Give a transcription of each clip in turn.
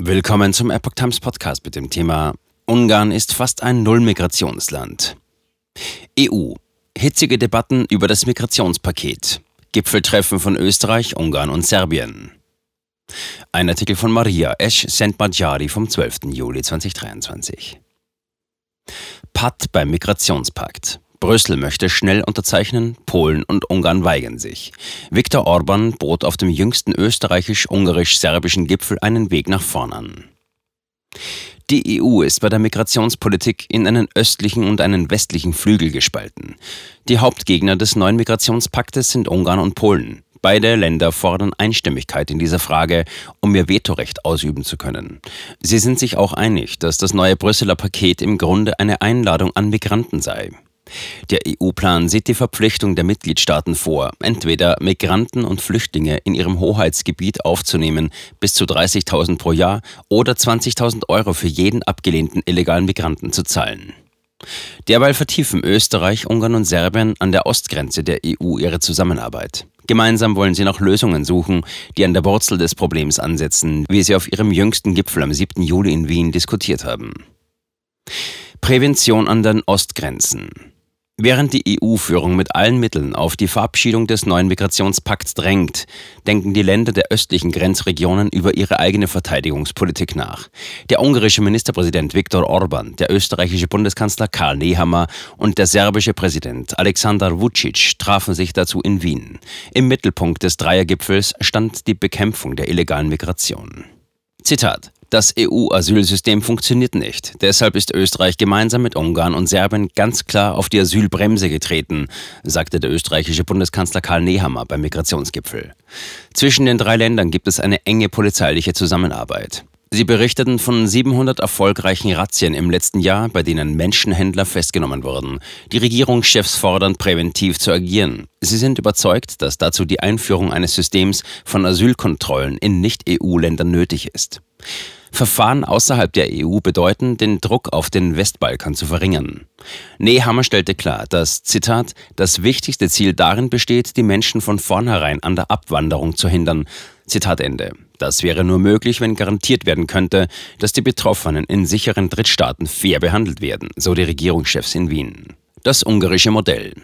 Willkommen zum Epoch Times Podcast mit dem Thema Ungarn ist fast ein Null-Migrationsland. EU. Hitzige Debatten über das Migrationspaket. Gipfeltreffen von Österreich, Ungarn und Serbien. Ein Artikel von Maria Esch Sentmadjari vom 12. Juli 2023. Patt beim Migrationspakt. Brüssel möchte schnell unterzeichnen, Polen und Ungarn weigern sich. Viktor Orban bot auf dem jüngsten österreichisch-ungarisch-serbischen Gipfel einen Weg nach vorn an. Die EU ist bei der Migrationspolitik in einen östlichen und einen westlichen Flügel gespalten. Die Hauptgegner des neuen Migrationspaktes sind Ungarn und Polen. Beide Länder fordern Einstimmigkeit in dieser Frage, um ihr Vetorecht ausüben zu können. Sie sind sich auch einig, dass das neue Brüsseler Paket im Grunde eine Einladung an Migranten sei. Der EU-Plan sieht die Verpflichtung der Mitgliedstaaten vor, entweder Migranten und Flüchtlinge in ihrem Hoheitsgebiet aufzunehmen, bis zu 30.000 pro Jahr, oder 20.000 Euro für jeden abgelehnten illegalen Migranten zu zahlen. Derweil vertiefen Österreich, Ungarn und Serbien an der Ostgrenze der EU ihre Zusammenarbeit. Gemeinsam wollen sie nach Lösungen suchen, die an der Wurzel des Problems ansetzen, wie sie auf ihrem jüngsten Gipfel am 7. Juli in Wien diskutiert haben. Prävention an den Ostgrenzen. Während die EU-Führung mit allen Mitteln auf die Verabschiedung des neuen Migrationspakts drängt, denken die Länder der östlichen Grenzregionen über ihre eigene Verteidigungspolitik nach. Der ungarische Ministerpräsident Viktor Orban, der österreichische Bundeskanzler Karl Nehammer und der serbische Präsident Alexander Vucic trafen sich dazu in Wien. Im Mittelpunkt des Dreiergipfels stand die Bekämpfung der illegalen Migration. Zitat das EU-Asylsystem funktioniert nicht. Deshalb ist Österreich gemeinsam mit Ungarn und Serbien ganz klar auf die Asylbremse getreten, sagte der österreichische Bundeskanzler Karl Nehammer beim Migrationsgipfel. Zwischen den drei Ländern gibt es eine enge polizeiliche Zusammenarbeit. Sie berichteten von 700 erfolgreichen Razzien im letzten Jahr, bei denen Menschenhändler festgenommen wurden. Die Regierungschefs fordern, präventiv zu agieren. Sie sind überzeugt, dass dazu die Einführung eines Systems von Asylkontrollen in Nicht-EU-Ländern nötig ist. Verfahren außerhalb der EU bedeuten, den Druck auf den Westbalkan zu verringern. Nehammer stellte klar, dass, Zitat, das wichtigste Ziel darin besteht, die Menschen von vornherein an der Abwanderung zu hindern. Zitat Ende. Das wäre nur möglich, wenn garantiert werden könnte, dass die Betroffenen in sicheren Drittstaaten fair behandelt werden, so die Regierungschefs in Wien. Das ungarische Modell.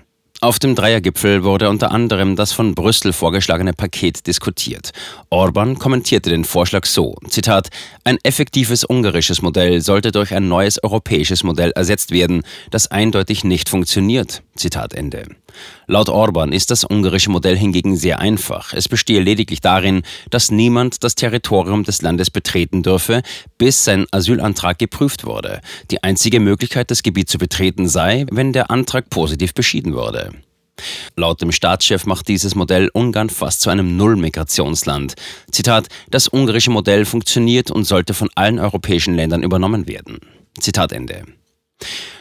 Auf dem Dreiergipfel wurde unter anderem das von Brüssel vorgeschlagene Paket diskutiert. Orban kommentierte den Vorschlag so, Zitat, ein effektives ungarisches Modell sollte durch ein neues europäisches Modell ersetzt werden, das eindeutig nicht funktioniert. Zitat Ende. Laut Orban ist das ungarische Modell hingegen sehr einfach. Es bestehe lediglich darin, dass niemand das Territorium des Landes betreten dürfe, bis sein Asylantrag geprüft wurde. Die einzige Möglichkeit, das Gebiet zu betreten sei, wenn der Antrag positiv beschieden wurde. Laut dem Staatschef macht dieses Modell Ungarn fast zu einem Null-Migrationsland. Zitat: Das ungarische Modell funktioniert und sollte von allen europäischen Ländern übernommen werden. Zitat Ende.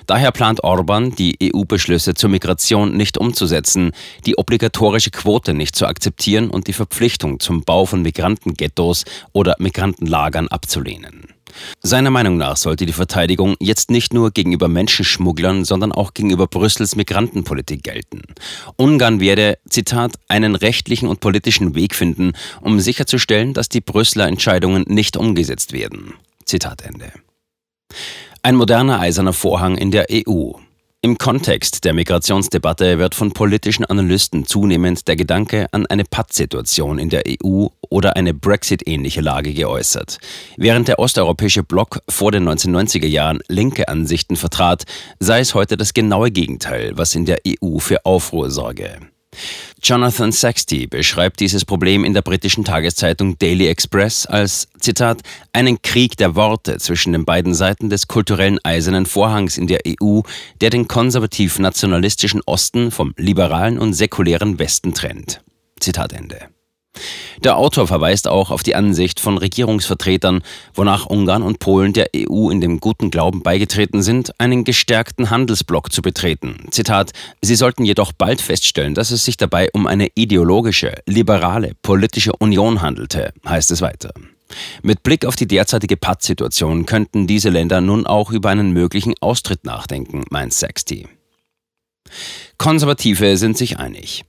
Daher plant Orban, die EU-Beschlüsse zur Migration nicht umzusetzen, die obligatorische Quote nicht zu akzeptieren und die Verpflichtung zum Bau von Migrantenghettos oder Migrantenlagern abzulehnen. Seiner Meinung nach sollte die Verteidigung jetzt nicht nur gegenüber Menschenschmugglern, sondern auch gegenüber Brüssels Migrantenpolitik gelten. Ungarn werde, Zitat, einen rechtlichen und politischen Weg finden, um sicherzustellen, dass die Brüsseler Entscheidungen nicht umgesetzt werden. Zitat Ende. Ein moderner eiserner Vorhang in der EU. Im Kontext der Migrationsdebatte wird von politischen Analysten zunehmend der Gedanke an eine Pattsituation in der EU oder eine Brexit-ähnliche Lage geäußert. Während der osteuropäische Block vor den 1990er Jahren linke Ansichten vertrat, sei es heute das genaue Gegenteil, was in der EU für Aufruhr sorge. Jonathan Sexty beschreibt dieses Problem in der britischen Tageszeitung Daily Express als, Zitat, einen Krieg der Worte zwischen den beiden Seiten des kulturellen eisernen Vorhangs in der EU, der den konservativ-nationalistischen Osten vom liberalen und säkulären Westen trennt. Zitat Ende. Der Autor verweist auch auf die Ansicht von Regierungsvertretern, wonach Ungarn und Polen der EU in dem guten Glauben beigetreten sind, einen gestärkten Handelsblock zu betreten. Zitat: Sie sollten jedoch bald feststellen, dass es sich dabei um eine ideologische, liberale, politische Union handelte, heißt es weiter. Mit Blick auf die derzeitige Pattsituation könnten diese Länder nun auch über einen möglichen Austritt nachdenken, meint Sexty. Konservative sind sich einig.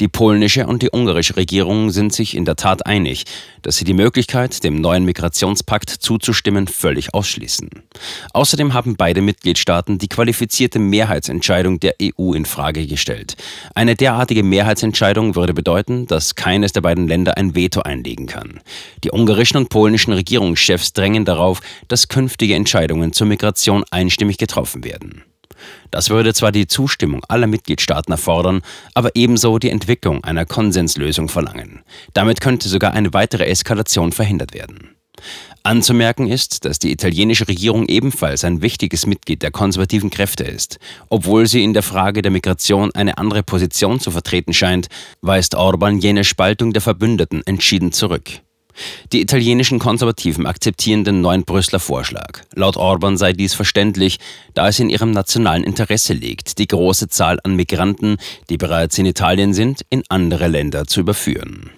Die polnische und die ungarische Regierung sind sich in der Tat einig, dass sie die Möglichkeit, dem neuen Migrationspakt zuzustimmen, völlig ausschließen. Außerdem haben beide Mitgliedstaaten die qualifizierte Mehrheitsentscheidung der EU in Frage gestellt. Eine derartige Mehrheitsentscheidung würde bedeuten, dass keines der beiden Länder ein Veto einlegen kann. Die ungarischen und polnischen Regierungschefs drängen darauf, dass künftige Entscheidungen zur Migration einstimmig getroffen werden. Das würde zwar die Zustimmung aller Mitgliedstaaten erfordern, aber ebenso die Entwicklung einer Konsenslösung verlangen. Damit könnte sogar eine weitere Eskalation verhindert werden. Anzumerken ist, dass die italienische Regierung ebenfalls ein wichtiges Mitglied der konservativen Kräfte ist. Obwohl sie in der Frage der Migration eine andere Position zu vertreten scheint, weist Orban jene Spaltung der Verbündeten entschieden zurück. Die italienischen Konservativen akzeptieren den neuen Brüsseler Vorschlag. Laut Orban sei dies verständlich, da es in ihrem nationalen Interesse liegt, die große Zahl an Migranten, die bereits in Italien sind, in andere Länder zu überführen.